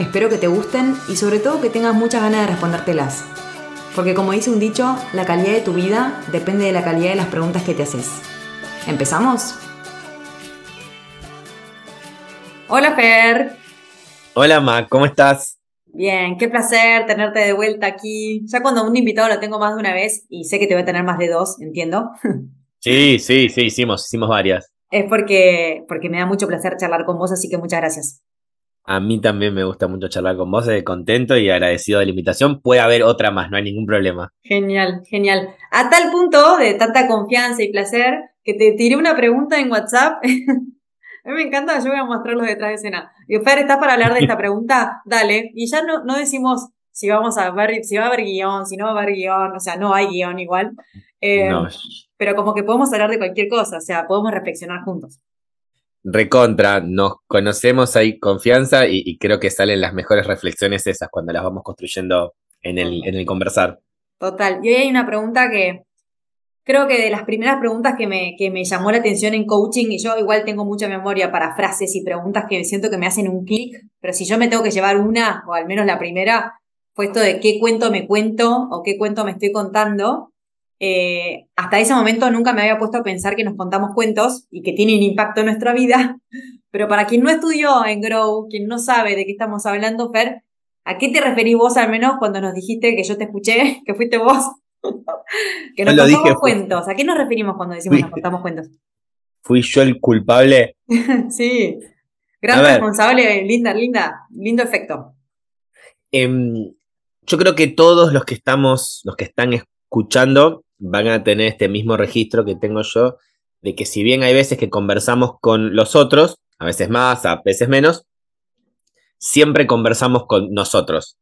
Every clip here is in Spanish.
Espero que te gusten y sobre todo que tengas muchas ganas de respondértelas. Porque como dice un dicho, la calidad de tu vida depende de la calidad de las preguntas que te haces. ¿Empezamos? Hola Fer. Hola Ma, ¿cómo estás? Bien, qué placer tenerte de vuelta aquí. Ya cuando un invitado lo tengo más de una vez y sé que te voy a tener más de dos, entiendo. Sí, sí, sí, hicimos, hicimos varias. Es porque, porque me da mucho placer charlar con vos, así que muchas gracias. A mí también me gusta mucho charlar con vos, de contento y agradecido de la invitación. Puede haber otra más, no hay ningún problema. Genial, genial. A tal punto de tanta confianza y placer que te tiré una pregunta en WhatsApp. a mí me encanta, yo voy a mostrarlo detrás de escena. Y Fer, ¿estás para hablar de esta pregunta? Dale. Y ya no, no decimos si vamos a ver, si va a haber guion, si no va a haber guion, o sea, no hay guion igual. Eh, No, Pero como que podemos hablar de cualquier cosa, o sea, podemos reflexionar juntos. Recontra, nos conocemos, hay confianza y, creo que salen las mejores reflexiones esas cuando las vamos construyendo en el, en el conversar. Total. Y hoy hay una pregunta que creo que de las primeras preguntas que me, que me llamó la atención en coaching, y yo igual tengo mucha memoria para frases y preguntas que siento que me hacen un clic, pero si yo me tengo que llevar una, o al menos la primera, fue esto de qué cuento me cuento o qué cuento me estoy contando. Eh, hasta ese momento nunca me había puesto a pensar que nos contamos cuentos y que tienen impacto en nuestra vida, pero para quien no estudió en Grow, quien no sabe de qué estamos hablando, Fer, ¿a qué te referís vos al menos cuando nos dijiste que yo te escuché, que fuiste vos? que nos contamos dije, cuentos. ¿A qué nos referimos cuando decimos Fui- nos contamos cuentos? ¿Fui yo el culpable? sí. Gran responsable, linda, linda, lindo efecto. Em, yo creo que todos los que estamos, los que están escuchando, van a tener este mismo registro que tengo yo, de que si bien hay veces que conversamos con los otros, a veces más, a veces menos, siempre conversamos con nosotros.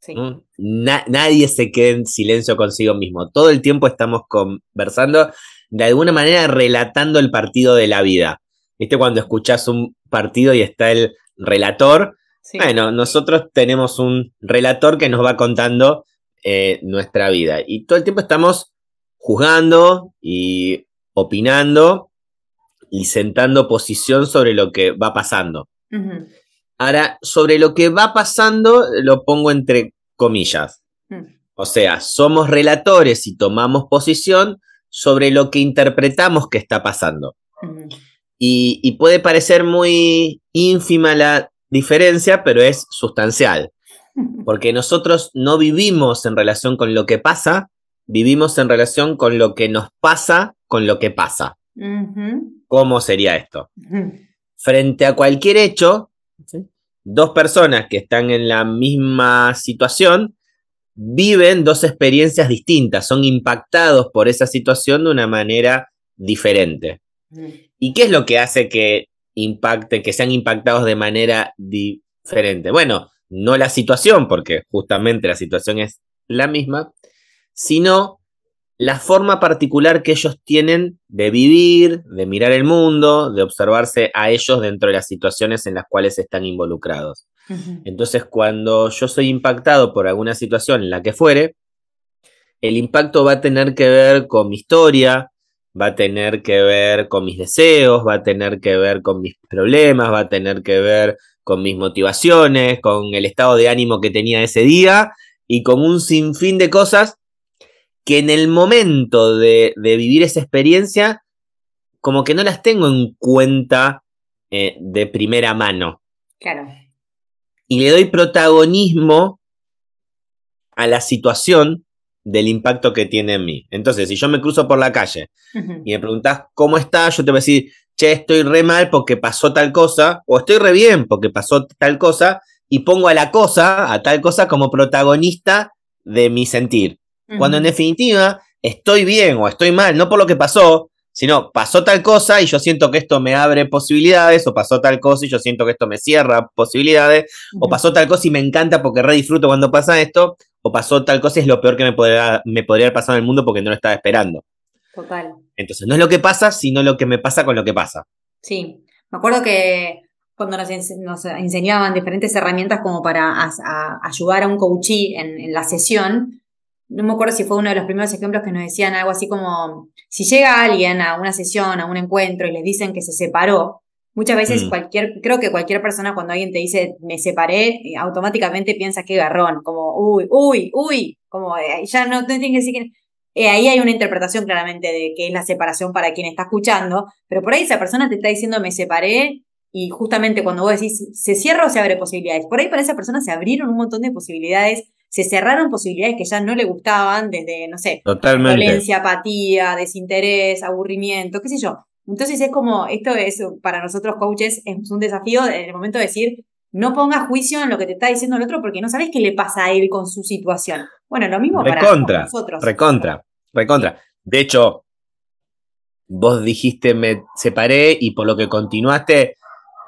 Sí. ¿no? Na- nadie se queda en silencio consigo mismo. Todo el tiempo estamos conversando, de alguna manera relatando el partido de la vida. ¿Viste cuando escuchás un partido y está el relator? sí. Bueno, nosotros tenemos un relator que nos va contando eh, nuestra vida. Y todo el tiempo estamos juzgando y opinando y sentando posición sobre lo que va pasando. Ahora, sobre lo que va pasando, lo pongo entre comillas. Mm. O sea, somos relatores y tomamos posición sobre lo que interpretamos que está pasando. Y puede parecer muy ínfima la diferencia, pero es sustancial. Porque nosotros no vivimos en relación con lo que pasa, vivimos en relación con lo que nos pasa con lo que pasa. ¿Cómo sería esto? Frente a cualquier hecho, dos personas que están en la misma situación viven dos experiencias distintas, son impactados por esa situación de una manera diferente. ¿Y qué es lo que hace que impacte, que sean impactados de manera diferente? Bueno, no la situación, porque justamente la situación es la misma, sino la forma particular que ellos tienen de vivir, de mirar el mundo, de observarse a ellos dentro de las situaciones en las cuales están involucrados. Entonces, cuando yo soy impactado por alguna situación en la que fuere, el impacto va a tener que ver con mi historia, va a tener que ver con mis deseos, va a tener que ver con mis problemas, va a tener que ver con mis motivaciones, con el estado de ánimo que tenía ese día y con un sinfín de cosas que en el momento de, de vivir esa experiencia, como que no las tengo en cuenta eh, de primera mano Claro. y le doy protagonismo a la situación del impacto que tiene en mí. Entonces, si yo me cruzo por la calle y me preguntás cómo estás, yo te voy a decir, che, estoy re mal porque pasó tal cosa, o estoy re bien porque pasó tal cosa, y pongo a la cosa, a tal cosa, como protagonista de mi sentir. Cuando en definitiva estoy bien o estoy mal, no por lo que pasó, sino pasó tal cosa y yo siento que esto me abre posibilidades, o pasó tal cosa y yo siento que esto me cierra posibilidades, o pasó tal cosa y me encanta porque re disfruto cuando pasa esto, o pasó tal cosa, es lo peor que me podría, me podría haber pasado en el mundo porque no lo estaba esperando. Total. Entonces, no es lo que pasa, sino lo que me pasa con lo que pasa. Sí, me acuerdo que cuando nos, enseñaban diferentes herramientas como para ayudar a un coachee en, la sesión, no me acuerdo si fue uno de los primeros ejemplos que nos decían algo así como, si llega alguien a una sesión, a un encuentro y les dicen que se separó, muchas veces mm. cualquier, creo que cualquier persona cuando alguien te dice me separé, eh, automáticamente piensa que garrón, como uy, uy, uy, como eh, ya no, tiene que decir que... Eh, ahí hay una interpretación claramente de qué es la separación para quien está escuchando, pero por ahí esa persona te está diciendo me separé y justamente cuando vos decís se cierra o se abre posibilidades, por ahí para esa persona se abrieron un montón de posibilidades se cerraron posibilidades que ya no le gustaban, desde, no sé, violencia, apatía, desinterés, aburrimiento, qué sé yo. Entonces es como, esto es para nosotros coaches, es un desafío en el momento de decir, no pongas juicio en lo que te está diciendo el otro porque no sabes qué le pasa a él con su situación. Bueno, lo mismo para nosotros. Recontra, recontra. De hecho, vos dijiste me separé y por lo que continuaste,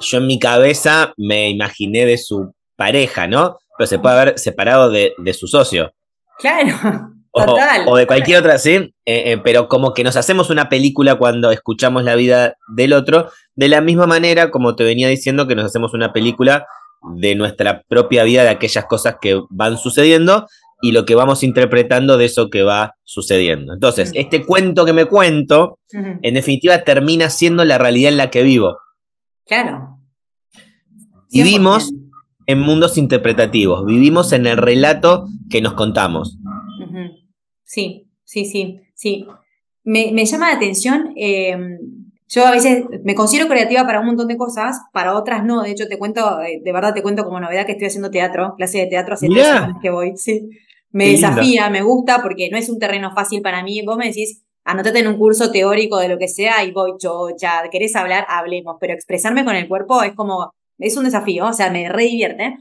yo en mi cabeza me imaginé de su pareja, ¿no? pero se puede haber separado de, su socio. Claro. O, total. o de cualquier otra, sí, eh, eh, pero como que nos hacemos una película cuando escuchamos la vida del otro, de la misma manera como te venía diciendo que nos hacemos una película de nuestra propia vida, de aquellas cosas que van sucediendo y lo que vamos interpretando de eso que va sucediendo. Entonces, este cuento que me cuento, en definitiva, termina siendo la realidad en la que vivo. Claro. Vivimos en mundos interpretativos, vivimos en el relato que nos contamos. Sí, sí, sí, sí. Me, llama la atención, em, yo a veces me considero creativa para un montón de cosas, para otras no, de hecho te cuento, eh, de verdad te cuento como novedad que estoy haciendo teatro, clase de teatro hace tres años que voy, sí. Me desafía, me gusta porque no es un terreno fácil para mí, vos me decís, anotate en un curso teórico de lo que sea y voy chocha, querés hablar, hablemos, pero expresarme con el cuerpo es como es un desafío, o sea, me re divierte.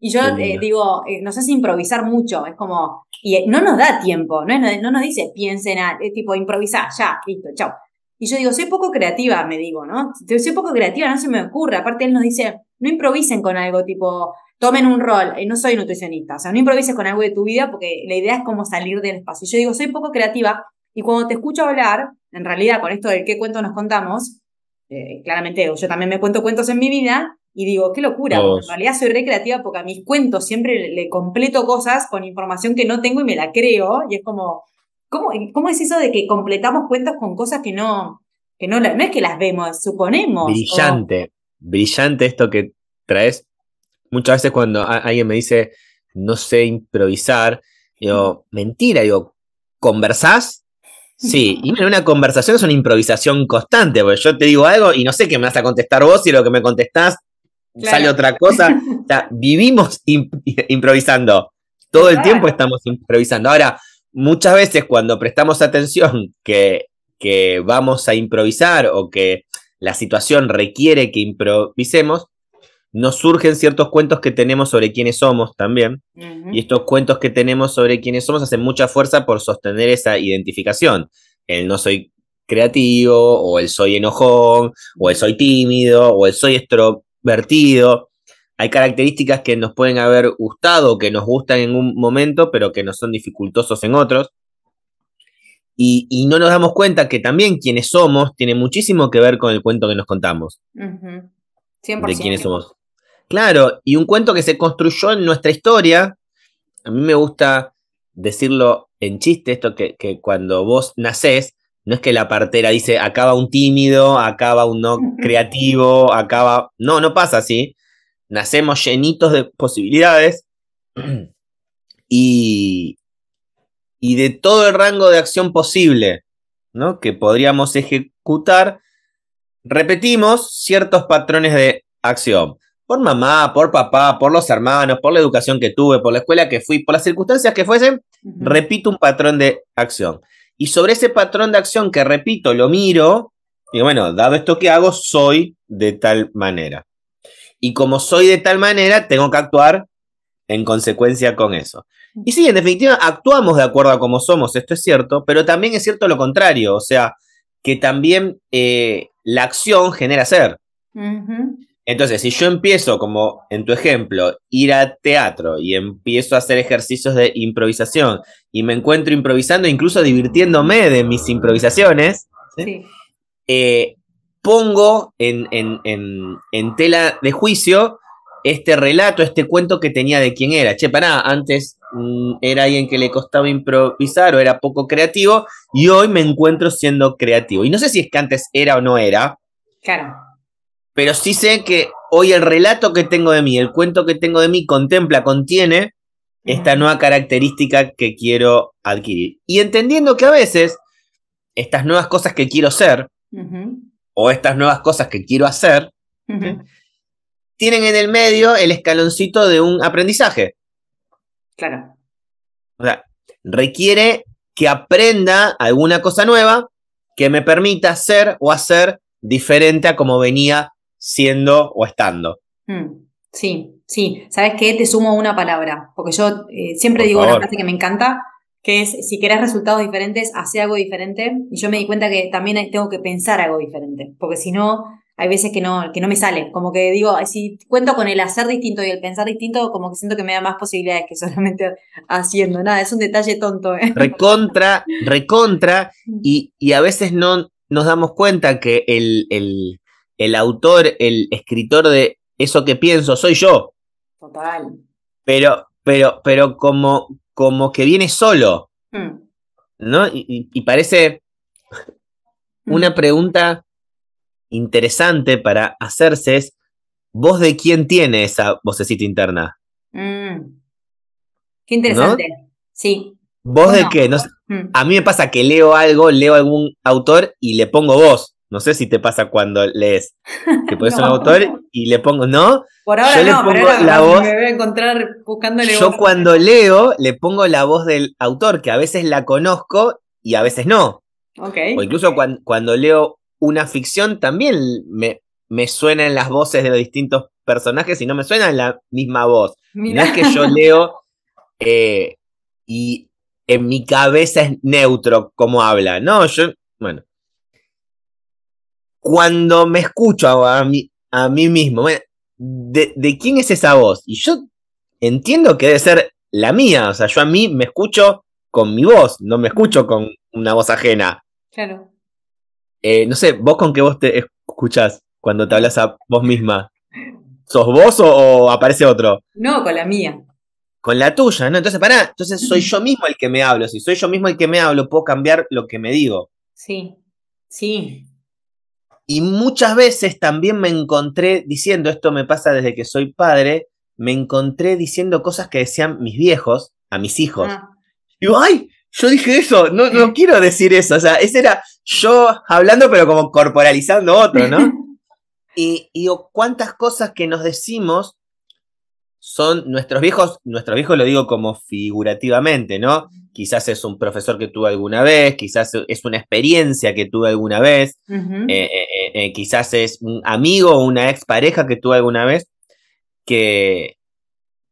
Y yo eh, digo, eh, nos hace improvisar mucho, es como, y eh, no nos da tiempo, no, no nos dice piensen, es tipo improvisar, ya, listo, chao. Y yo digo, soy poco creativa, me digo, ¿no? Soy poco creativa, no se me ocurre. Aparte, él nos dice, no improvisen con algo, tipo, tomen un rol. no soy nutricionista, o sea, no improvises con algo de tu vida porque la idea es como salir del espacio. Y yo digo, soy poco creativa y cuando te escucho hablar, en realidad, con esto del qué cuento nos contamos, claramente yo también me cuento cuentos en mi vida, y digo, qué locura, en realidad soy recreativa porque a mis cuentos siempre le, completo cosas con información que no tengo y me la creo. Y es como, ¿cómo, cómo es eso de que completamos cuentos con cosas que no, que no, no es que las vemos, suponemos? Brillante, brillante esto que traes. Muchas veces cuando alguien me dice, no sé improvisar, digo, mentira, digo, ¿conversás? Sí, y una conversación es una improvisación constante, porque yo te digo algo y no sé qué me vas a contestar vos y lo que me contestás sale otra cosa. o sea, vivimos improvisando. Todo el tiempo estamos improvisando. Ahora, muchas veces cuando prestamos atención que, que vamos a improvisar o que la situación requiere que improvisemos, nos surgen ciertos cuentos que tenemos sobre quiénes somos también. Y estos cuentos que tenemos sobre quiénes somos hacen mucha fuerza por sostener esa identificación. El no soy creativo, o el soy enojón, o el soy tímido, o el soy estro vertido. Hay características que nos pueden haber gustado, que nos gustan en un momento, pero que no son dificultosos en otros. Y, no nos damos cuenta que también quienes somos tiene muchísimo que ver con el cuento que nos contamos. De quiénes somos. Claro, y un cuento que se construyó en nuestra historia. A mí me gusta decirlo en chiste, esto que, que cuando vos nacés, no es que la partera dice, acaba un tímido, acaba un no creativo, acaba... No, no pasa así. Nacemos llenitos de posibilidades y, y de todo el rango de acción posible ¿no? que podríamos ejecutar, repetimos ciertos patrones de acción. Por mamá, por papá, por los hermanos, por la educación que tuve, por la escuela que fui, por las circunstancias que fuesen, repito un patrón de acción. Y sobre ese patrón de acción que repito, lo miro, y bueno, dado esto que hago, soy de tal manera. Y como soy de tal manera, tengo que actuar en consecuencia con eso. Y sí, en definitiva, actuamos de acuerdo a cómo somos, esto es cierto, pero también es cierto lo contrario, o sea, que también eh, la acción genera ser. Entonces, si yo empiezo, como en tu ejemplo, ir a teatro y empiezo a hacer ejercicios de improvisación y me encuentro improvisando, incluso divirtiéndome de mis improvisaciones, eh, pongo en, en, tela de juicio este relato, este cuento que tenía de quién era. Che, pará, antes mm, era alguien que le costaba improvisar o era poco creativo y hoy me encuentro siendo creativo. Y no sé si es que antes era o no era. Claro pero sí sé que hoy el relato que tengo de mí, el cuento que tengo de mí, contempla, contiene esta nueva característica que quiero adquirir. Y entendiendo que a veces estas nuevas cosas que quiero ser, o estas nuevas cosas que quiero hacer, tienen en el medio el escaloncito de un aprendizaje. Claro. O sea, requiere que aprenda alguna cosa nueva que me permita ser o hacer diferente a como venía siendo o estando. Mm, sí, sí. ¿Sabes qué? Te sumo una palabra, porque yo eh, siempre digo una frase que me encanta, que es, si querés resultados diferentes, hace algo diferente. Y yo me di cuenta que también tengo que pensar algo diferente, porque si no, hay veces que no, que no me sale. Como que digo, si cuento con el hacer distinto y el pensar distinto, como que siento que me da más posibilidades que solamente haciendo. Nada, es un detalle tonto. ¿eh? Recontra, recontra, y, y a veces no nos damos cuenta que el, el, el autor, el escritor de eso que pienso soy yo. Total. Pero, pero, pero como, como que viene solo. Hmm. ¿No? Y, parece hmm. una pregunta interesante para hacerse es, ¿vos de quién tiene esa vocecita interna? Hmm. Qué interesante. Sí. ¿Vos de qué? No, A mí me pasa que leo algo, leo algún autor y le pongo voz. No sé si te pasa cuando lees que puedes ser un autor y le pongo, ¿no? Por ahora yo no, le pongo la voz. Me voy a encontrar buscándole Yo cuando leo le pongo la voz del autor, que a veces la conozco y a veces no. Okay. O incluso cuando, leo una ficción también me, me suenan las voces de los distintos personajes y no me suena la misma voz. No es que yo leo eh, y en mi cabeza es neutro como habla. No, yo, bueno, cuando me escucho a mí, a mí mismo, de, quién es esa voz? Y yo entiendo que debe ser la mía, o sea, yo a mí me escucho con mi voz, no me escucho con una voz ajena. Claro. Eh, no sé, vos con qué voz te escuchas cuando te hablas a vos misma. ¿Sos vos o, aparece otro? No, con la mía. Con la tuya, ¿no? Entonces, pará, entonces soy yo mismo el que me hablo. Si soy yo mismo el que me hablo, puedo cambiar lo que me digo. Sí, sí. Y muchas veces también me encontré diciendo, esto me pasa desde que soy padre, me encontré diciendo cosas que decían mis viejos a mis hijos. Ah. Digo, ay, yo dije eso, no, no quiero decir eso. O sea, ese era yo hablando, pero como corporalizando otro, ¿no? y, y digo, cuántas cosas que nos decimos son nuestros viejos, nuestros viejos lo digo como figurativamente, ¿no? Quizás es un profesor que tuve alguna vez, quizás es una experiencia que tuve alguna vez, eh, eh, eh, quizás es un amigo o una expareja que tuve alguna vez que,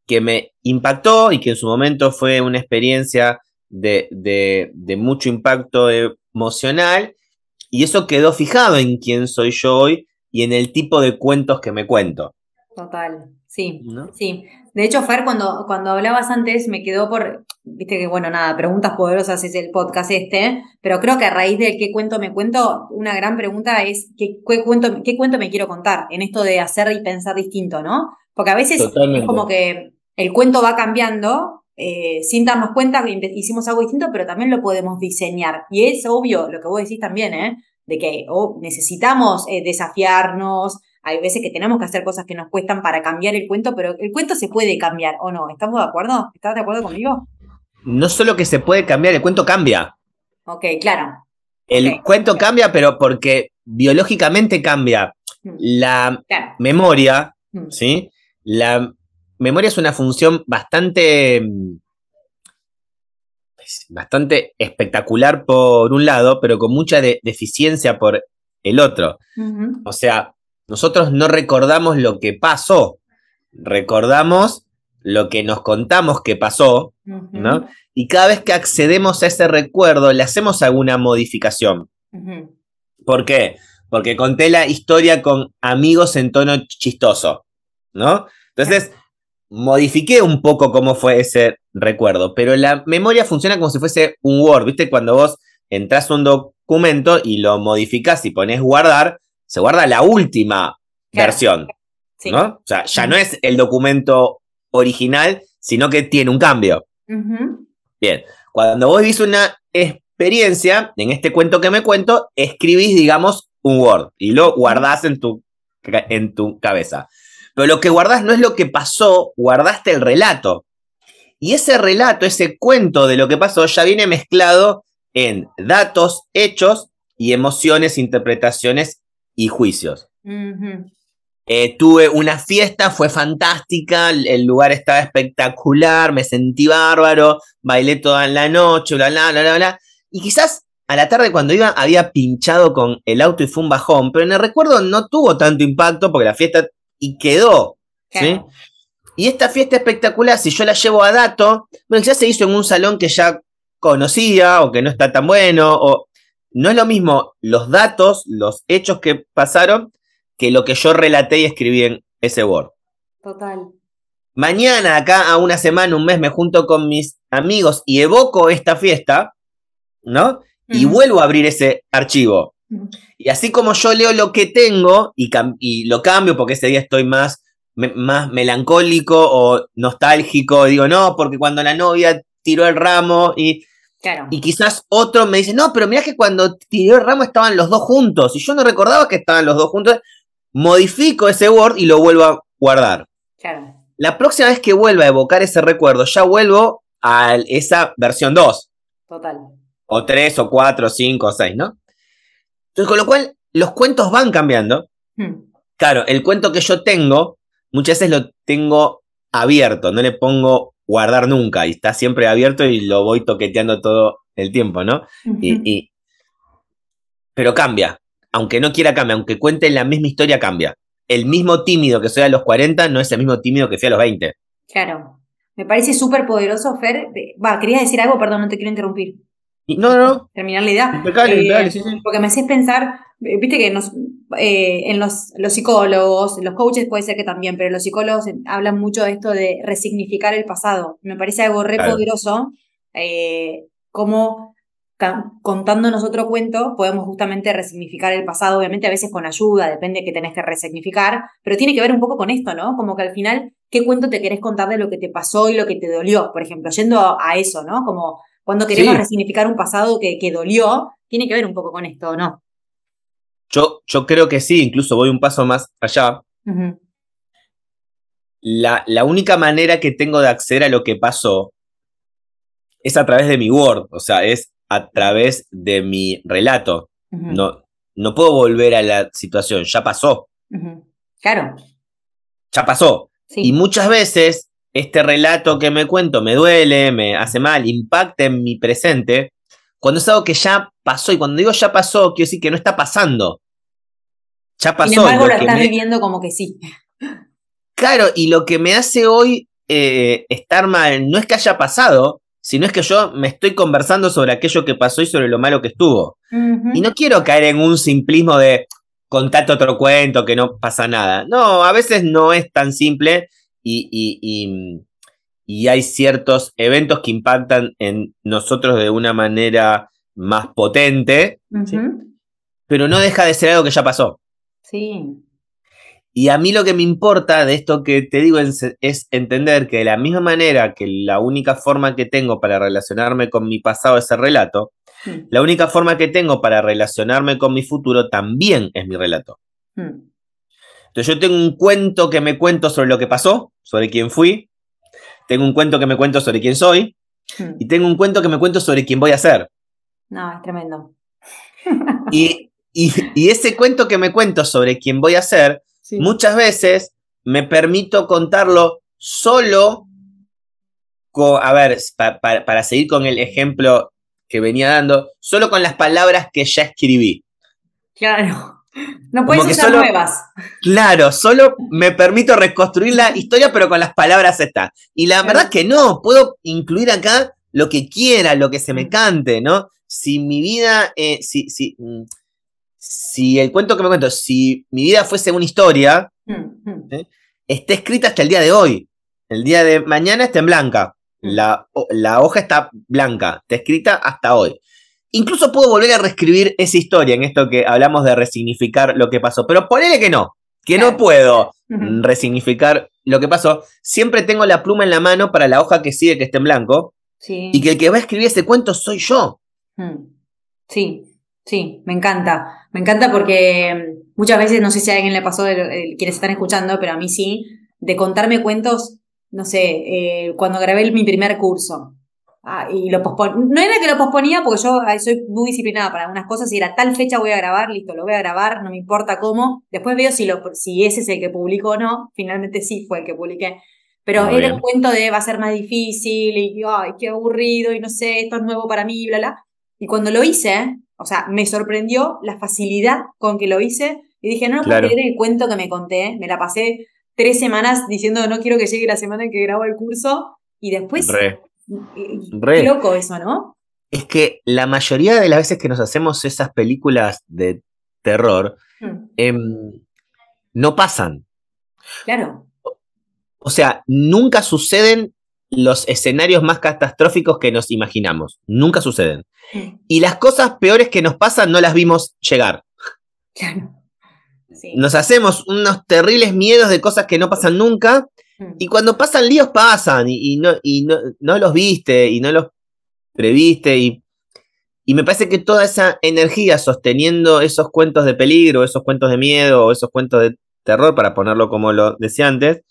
que me impactó y que en su momento fue una experiencia de, de mucho impacto emocional y eso quedó fijado en quién soy yo hoy y en el tipo de cuentos que me cuento. Total. Sí, sí. De hecho, Fer, cuando, cuando hablabas antes, me quedó por, viste que, bueno, nada, preguntas poderosas es el podcast este, pero creo que a raíz de qué cuento me cuento, una gran pregunta es qué, cuento, qué cuento me quiero contar en esto de hacer y pensar distinto, ¿no? Porque a veces es como que el cuento va cambiando eh, sin darnos cuenta que hicimos algo distinto, pero también lo podemos diseñar. Y es obvio lo que vos decís también, ¿eh? De que oh, necesitamos eh, desafiarnos, hay veces que tenemos que hacer cosas que nos cuestan para cambiar el cuento, pero el cuento se puede cambiar, ¿o no? ¿Estamos de acuerdo? ¿Estás de acuerdo conmigo? No solo que se puede cambiar, el cuento cambia. Ok, claro. El cuento cambia, pero porque biológicamente cambia. Mm. La memoria, mm. ¿sí? La memoria es una función bastante bastante espectacular por un lado, pero con mucha deficiencia por el otro. O sea, nosotros no recordamos lo que pasó, recordamos lo que nos contamos que pasó, ¿no? Y cada vez que accedemos a ese recuerdo, le hacemos alguna modificación. ¿Por qué? porque conté la historia con amigos en tono chistoso, ¿no? Entonces, modifiqué un poco cómo fue ese recuerdo, pero la memoria funciona como si fuese un Word, ¿viste? Cuando vos entras a un documento y lo modificás y pones guardar, se guarda la última versión, ¿no? O sea, ya no es el documento original, sino que tiene un cambio. Bien, cuando vos viste una experiencia, en este cuento que me cuento, escribís, digamos, un Word y lo guardás en tu, en tu cabeza. Pero lo que guardás no es lo que pasó, guardaste el relato. Y ese relato, ese cuento de lo que pasó, ya viene mezclado en datos, hechos y emociones, interpretaciones y juicios. Eh, tuve una fiesta, fue fantástica, el lugar estaba espectacular, me sentí bárbaro, bailé toda la noche, bla, bla, bla, bla, bla. Y quizás a la tarde cuando iba había pinchado con el auto y fue un bajón, pero en el recuerdo no tuvo tanto impacto porque la fiesta y quedó. ¿sí? Y esta fiesta espectacular, si yo la llevo a dato, bueno, ya se hizo en un salón que ya conocía o que no está tan bueno, o no es lo mismo los datos, los hechos que pasaron, que lo que yo relaté y escribí en ese Word. Total. Mañana, acá a una semana, un mes, me junto con mis amigos y evoco esta fiesta, ¿no? Y vuelvo a abrir ese archivo. Y así como yo leo lo que tengo y, y lo cambio porque ese día estoy más, más melancólico o nostálgico, digo, no, porque cuando la novia tiró el ramo y, y quizás otro me dice, no, pero mira que cuando tiró el ramo estaban los dos juntos y yo no recordaba que estaban los dos juntos, modifico ese Word y lo vuelvo a guardar. La próxima vez que vuelva a evocar ese recuerdo, ya vuelvo a esa versión 2. Total. O 3, o 4, o 5, o 6, ¿no? Entonces, con lo cual, los cuentos van cambiando. Hmm. Claro, el cuento que yo tengo, muchas veces lo tengo abierto, no le pongo guardar nunca y está siempre abierto y lo voy toqueteando todo el tiempo, ¿no? y, pero cambia, aunque no quiera cambiar, aunque cuente la misma historia, cambia. El mismo tímido que soy a los 40 no es el mismo tímido que fui a los 20. Claro. Me parece súper poderoso, Fer. Va, querías decir algo, perdón, no te quiero interrumpir no, no, Terminar la idea. Eh, porque me haces pensar, eh, viste que nos, eh, en los, los, psicólogos, los coaches puede ser que también, pero los psicólogos hablan mucho de esto de resignificar el pasado. Me parece algo re poderoso, como contándonos otro cuento podemos justamente resignificar el pasado, obviamente a veces con ayuda, depende de qué tenés que resignificar, pero tiene que ver un poco con esto, ¿no? Como que al final, ¿qué cuento te querés contar de lo que te pasó y lo que te dolió? Por ejemplo, yendo a eso, ¿no? Como cuando queremos resignificar un pasado que, dolió, tiene que ver un poco con esto, ¿no? Yo, yo creo que sí, incluso voy un paso más allá. la, la, única manera que tengo de acceder a lo que pasó es a través de mi Word, o sea, es a través de mi relato. no, no puedo volver a la situación, ya pasó. Claro. Ya pasó. Y muchas veces este relato que me cuento me duele, me hace mal, impacta en mi presente, cuando es algo que ya pasó, y cuando digo ya pasó, quiero decir que no está pasando. Ya pasó. Sin embargo, lo, estás viviendo como que sí. Claro, y lo que me hace hoy eh, estar mal no es que haya pasado, sino es que yo me estoy conversando sobre aquello que pasó y sobre lo malo que estuvo. Y no quiero caer en un simplismo de contate otro cuento, que no pasa nada. No, a veces no es tan simple y, hay ciertos eventos que impactan en nosotros de una manera más potente, pero no deja de ser algo que ya pasó. Sí. Y a mí lo que me importa de esto que te digo es, entender que de la misma manera que la única forma que tengo para relacionarme con mi pasado es el relato, mm. la única forma que tengo para relacionarme con mi futuro también es mi relato. Mm. Entonces yo tengo un cuento que me cuento sobre lo que pasó, sobre quién fui, tengo un cuento que me cuento sobre quién soy, hmm. y tengo un cuento que me cuento sobre quién voy a ser. No, es tremendo. Y, ese cuento que me cuento sobre quién voy a ser, muchas veces me permito contarlo solo, a ver, para seguir con el ejemplo que venía dando, solo con las palabras que ya escribí. Claro. No puedes usar nuevas. Claro, solo me permito reconstruir la historia, pero con las palabras estas. Y la verdad que no, puedo incluir acá lo que quiera, lo que se me mm. cante, ¿no? Si mi vida, eh, si, si, mm, si el cuento que me cuento, si mi vida fuese una historia, Mm. ¿eh? está escrita hasta el día de hoy. El día de mañana está en blanca. La, la hoja está blanca, está escrita hasta hoy. Incluso puedo volver a reescribir esa historia en esto que hablamos de resignificar lo que pasó. Pero ponele que no, que no puedo mm, resignificar lo que pasó. Siempre tengo la pluma en la mano para la hoja que sigue que esté en blanco Sí. y que el que va a escribir ese cuento soy yo. Mm. Sí, sí, me encanta. Me encanta porque muchas veces, no sé si a alguien le pasó, quienes están escuchando, pero a mí sí, de contarme cuentos, no sé, eh, cuando grabé mi primer curso. Ah, y lo posponía. No era que lo posponía porque yo soy muy disciplinada para algunas cosas y era tal fecha voy a grabar, listo, lo voy a grabar, no me importa cómo. Después veo si, lo, si ese es el que publico o no. Finalmente sí fue el que publiqué. Pero Muy era bien. un cuento de va a ser más difícil y ay, qué aburrido y no sé, esto es nuevo para mí, bla, bla. Y cuando lo hice, o sea, me sorprendió la facilidad con que lo hice y dije, no, no Claro. puedo creer el cuento que me conté. Me la pasé tres semanas diciendo no quiero que llegue la semana en que grabo el curso y después... Re. Re. Qué loco eso, ¿no? Es que la mayoría de las veces que nos hacemos esas películas de terror, Mm, em, no pasan. Claro. O sea, nunca suceden los escenarios más catastróficos que nos imaginamos. Nunca suceden. Mm, Y las cosas peores que nos pasan no las vimos llegar. Claro. Sí. Nos hacemos unos terribles miedos de cosas que no pasan nunca. Mm, Y cuando pasan líos, pasan. Y, y no, y no, no los viste y no los previste. Y, y me parece que toda esa energía sosteniendo esos cuentos de peligro, esos cuentos de miedo o esos cuentos de terror, para ponerlo como lo decía antes,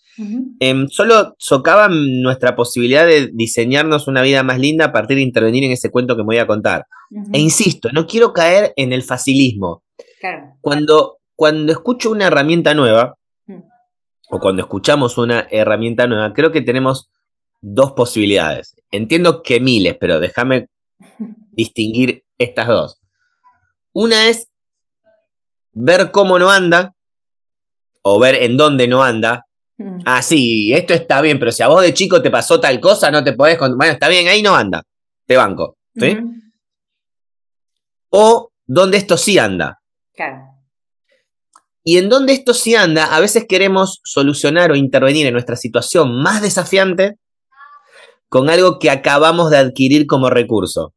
em, solo socavan nuestra posibilidad de diseñarnos una vida más linda a partir de intervenir en ese cuento que me voy a contar. E insisto, no quiero caer en el facilismo. Claro. Cuando, cuando escucho una herramienta nueva. O cuando escuchamos una herramienta nueva, creo que tenemos dos posibilidades. Entiendo que miles, pero déjame distinguir estas dos. Una es ver cómo no anda, o ver en dónde no anda. Mm, Ah, sí, esto está bien, pero si a vos de chico te pasó tal cosa, no te podés... cont- Bueno, está bien, ahí no anda. Te banco. O donde esto sí anda. Claro. Y en donde esto sí anda, a veces queremos solucionar o intervenir en nuestra situación más desafiante con algo que acabamos de adquirir como recurso.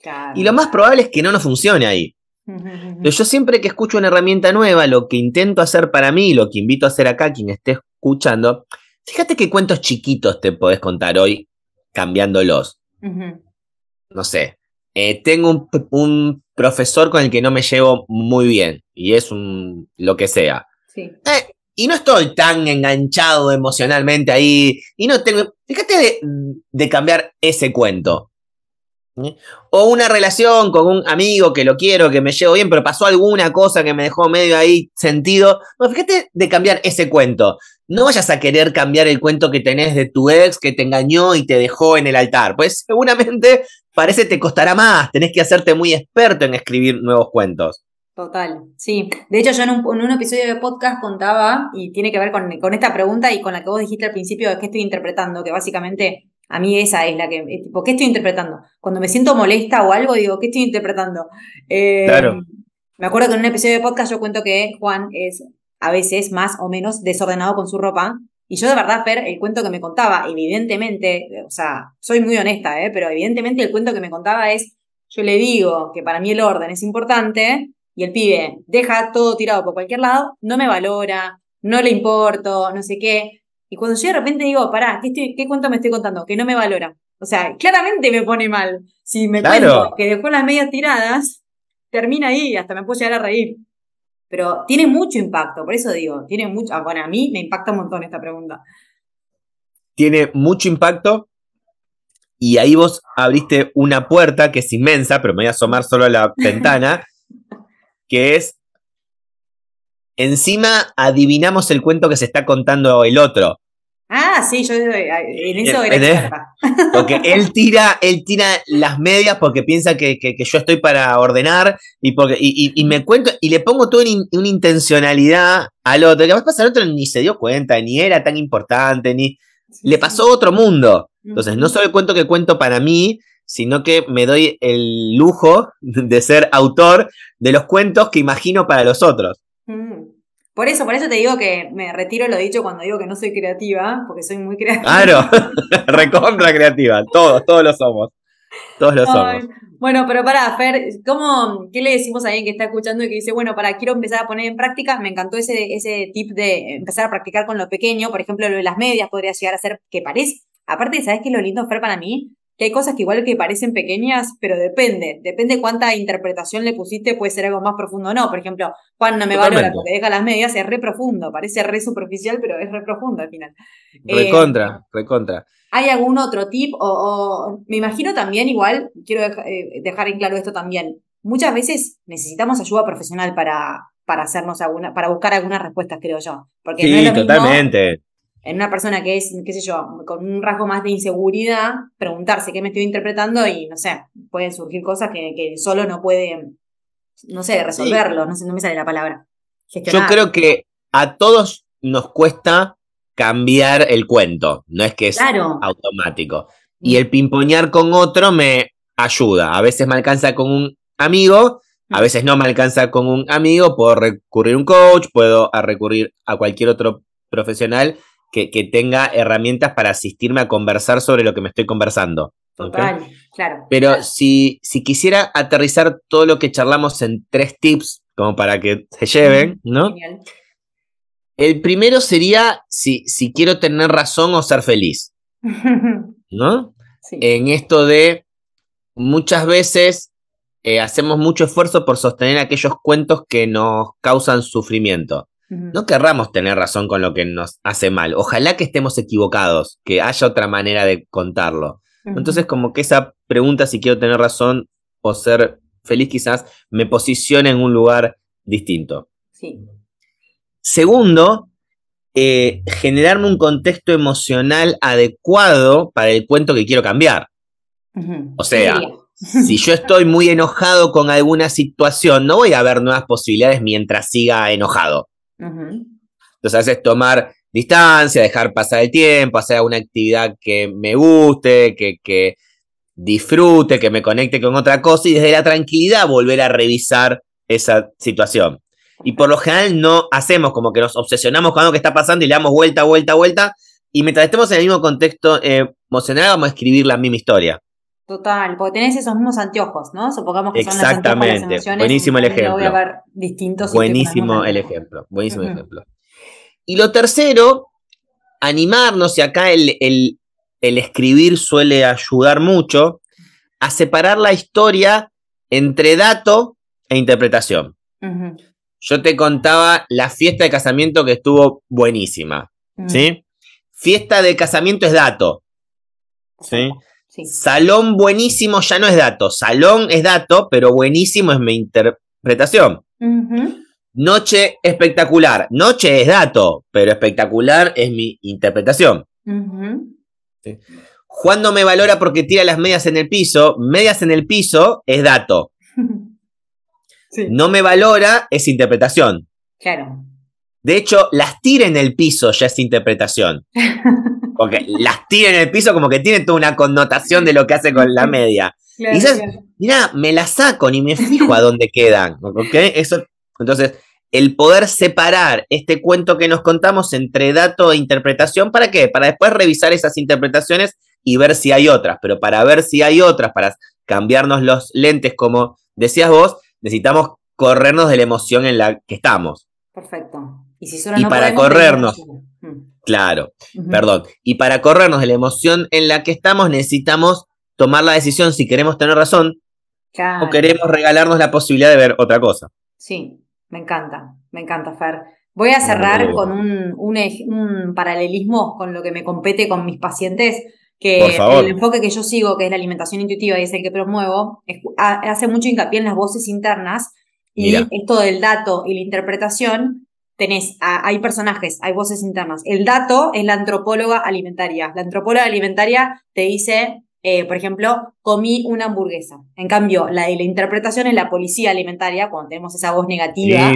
Claro. Y lo más probable es que no nos funcione ahí. Pero yo siempre que escucho una herramienta nueva, lo que intento hacer para mí, lo que invito a hacer acá, quien esté escuchando, fíjate qué cuentos chiquitos te podés contar hoy cambiándolos. No sé, eh, tengo un, un profesor con el que no me llevo muy bien y es un lo que sea. Sí. Eh, y no estoy tan enganchado emocionalmente ahí. Y no tengo. Fíjate de, de cambiar ese cuento. ¿eh? O una relación con un amigo que lo quiero, que me llevo bien, pero pasó alguna cosa que me dejó medio ahí sentido. Bueno, fíjate de cambiar ese cuento. No vayas a querer cambiar el cuento que tenés de tu ex que te engañó y te dejó en el altar. Pues seguramente parece te costará más. Tenés que hacerte muy experto en escribir nuevos cuentos. Total, sí. De hecho, yo en un, en un episodio de podcast contaba, y tiene que ver con, con esta pregunta y con la que vos dijiste al principio de qué estoy interpretando, que básicamente a mí esa es la que, es tipo, ¿qué estoy interpretando? Cuando me siento molesta o algo, digo, ¿qué estoy interpretando? Eh, Claro. Me acuerdo que en un episodio de podcast yo cuento que Juan es a veces más o menos desordenado con su ropa. Y yo de verdad, Fer, el cuento que me contaba, evidentemente, o sea, soy muy honesta, ¿eh? pero evidentemente el cuento que me contaba es, yo le digo que para mí el orden es importante y el pibe deja todo tirado por cualquier lado, no me valora, no le importo, no sé qué. Y cuando yo de repente digo, pará, ¿qué, estoy- qué cuento me estoy contando? Que no me valora. O sea, claramente me pone mal. Si me Claro. cuento que dejó las medias tiradas, termina ahí, hasta me puedo llegar a reír. Pero tiene mucho impacto, por eso digo, tiene mucho, ah, bueno, a mí me impacta un montón esta pregunta. tiene mucho impacto. Y ahí vos abriste una puerta que es inmensa, pero me voy a asomar solo a la ventana, que es, encima adivinamos el cuento que se está contando el otro. Ah, sí, yo eh, en eso era. Porque él tira, él tira las medias porque piensa que, que- que yo estoy para ordenar y, porque, y, y- y me cuento y le pongo toda una, una intencionalidad al otro. Que pasa al otro ni se dio cuenta, ni era tan importante, ni le pasó otro mundo. Entonces, no solo el cuento que cuento para mí, sino que me doy el lujo de ser autor de los cuentos que imagino para los otros. Mm. Por eso, por eso te digo que me retiro lo dicho cuando digo que no soy creativa, porque soy muy creativa. Claro, recontra creativa, todos, todos lo somos. Todos lo somos. Bueno, pero para, Fer, ¿cómo, ¿qué le decimos a alguien que está escuchando y que dice, bueno, para, quiero empezar a poner en práctica? Me encantó ese, ese tip de empezar a practicar con lo pequeño, por ejemplo, lo de las medias podría llegar a ser que parece. Aparte, ¿sabes qué es lo lindo, Fer, para mí? Que hay cosas que igual que parecen pequeñas, pero depende, depende cuánta interpretación le pusiste, puede ser algo más profundo o no. Por ejemplo, Juan no me valora porque deja las medias, es re profundo, parece re superficial, pero es re profundo al final. Recontra, eh, recontra. ¿Hay algún otro tip? O, me imagino también, igual, quiero eh, dejar en claro esto también, muchas veces necesitamos ayuda profesional para, para hacernos alguna, para buscar algunas respuestas, creo yo. Porque sí, totalmente en una persona que es, qué sé yo, con un rasgo más de inseguridad, preguntarse qué me estoy interpretando y, no sé, pueden surgir cosas que, solo no puede, no sé, resolverlo, no sé, no me sale la palabra. Yo creo que a todos nos cuesta cambiar el cuento, no es que es automático. Y mm. el pimpoñar con otro me ayuda. A veces me alcanza con un amigo, a mm. veces no me alcanza con un amigo, puedo recurrir a un coach, puedo recurrir a cualquier otro profesional que, tenga herramientas para asistirme a conversar sobre lo que me estoy conversando. Total, claro. Pero Si, si quisiera aterrizar todo lo que charlamos en tres tips, como para que se lleven, ¿no? Genial. El primero sería si, si quiero tener razón o ser feliz. ¿No? En esto de muchas veces eh, hacemos mucho esfuerzo por sostener aquellos cuentos que nos causan sufrimiento. No querramos tener razón con lo que nos hace mal. Ojalá que estemos equivocados, que haya otra manera de contarlo. Entonces, como que esa pregunta, si quiero tener razón o ser feliz, quizás me posicione en un lugar distinto. Sí. Segundo, eh, generarme un contexto emocional adecuado para el cuento que quiero cambiar. O sea, si yo estoy muy enojado con alguna situación, no voy a ver nuevas posibilidades mientras siga enojado. Entonces, a veces tomar distancia, dejar pasar el tiempo, hacer alguna actividad que me guste, que, disfrute, que me conecte con otra cosa y desde la tranquilidad volver a revisar esa situación. Y por lo general no hacemos como que nos obsesionamos con algo que está pasando y le damos vuelta, vuelta, vuelta. Y mientras estemos en el mismo contexto emocional, vamos a escribir la misma historia. Total, porque tenés esos mismos anteojos, ¿no? Supongamos que son Exactamente, buenísimo el ejemplo. Voy a ver distintos buenísimo el ejemplo, buenísimo el ejemplo. Y lo tercero, animarnos, y acá el, el, escribir suele ayudar mucho, a separar la historia entre dato e interpretación. Yo te contaba la fiesta de casamiento que estuvo buenísima, ¿sí? Fiesta de casamiento es dato, ¿sí? Salón buenísimo ya no es dato. Salón es dato, pero buenísimo es mi interpretación. Noche espectacular. Noche es dato, pero espectacular es mi interpretación. Juan no me valora porque tira las medias en el piso. Medias en el piso es dato. No me valora es interpretación. Claro. De hecho, las tira en el piso ya es interpretación. Porque las tira en el piso como que tiene toda una connotación de lo que hace con la media. y dices, mira, me la saco ni me fijo a dónde quedan. Eso, entonces, el poder separar este cuento que nos contamos entre dato e interpretación, ¿para qué? Para después revisar esas interpretaciones y ver si hay otras. Pero para ver si hay otras, para cambiarnos los lentes, como decías vos, necesitamos corrernos de la emoción en la que estamos. Perfecto. Y, para corrernos, mm. claro, perdón, y para corrernos de la emoción en la que estamos necesitamos tomar la decisión si queremos tener razón o queremos regalarnos la posibilidad de ver otra cosa. Sí, me encanta, me encanta, Fer. Voy a cerrar con un, un, paralelismo con lo que me compete con mis pacientes, que el enfoque que yo sigo, que es la alimentación intuitiva y es el que promuevo, hace mucho hincapié en las voces internas y esto del dato y la interpretación tenés, hay personajes, hay voces internas. El dato es la antropóloga alimentaria. La antropóloga alimentaria te dice, eh, por ejemplo, comí una hamburguesa. En cambio, la de la interpretación es la policía alimentaria, cuando tenemos esa voz negativa.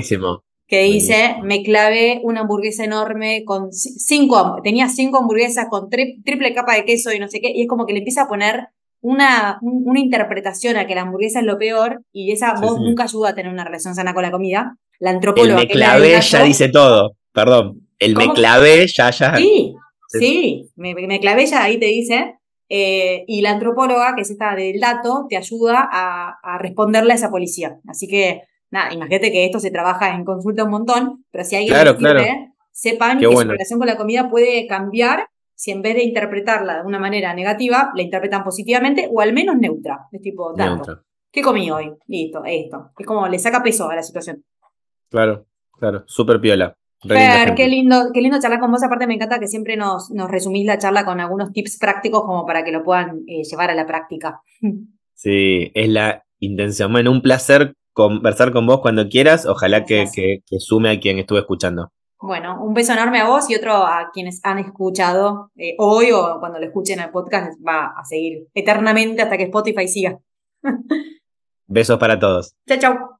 Que dice, me clavé una hamburguesa enorme con cinco, tenía cinco hamburguesas con triple capa de queso y no sé qué, y es como que le empieza a poner una, una interpretación a que la hamburguesa es lo peor y esa voz nunca ayuda a tener una relación sana con la comida. La antropóloga. El me clavé ya dice todo, perdón. El me clavé ya, ya. Sí, sí, me, me clavé ya ahí te dice. Eh, y la antropóloga, que es esta del dato, te ayuda a, responderle a esa policía. Así que, nada, imagínate que esto se trabaja en consulta un montón, pero si alguien claro, claro. sepan que su relación con la comida puede cambiar si en vez de interpretarla de una manera negativa, la interpretan positivamente o al menos neutra. Es tipo, dato. ¿Qué comí hoy? Listo, esto. Es como le saca peso a la situación. Claro, claro, súper piola. Fer, qué lindo, qué lindo charlar con vos. Aparte, me encanta que siempre nos, nos resumís la charla con algunos tips prácticos como para que lo puedan eh, llevar a la práctica. Sí, es la intención. Bueno, un placer conversar con vos cuando quieras. Ojalá que, que, sume a quien estuve escuchando. Bueno, un beso enorme a vos y otro a quienes han escuchado eh, hoy o cuando lo escuchen el podcast va a seguir eternamente hasta que Spotify siga. Besos para todos. Chao, chao.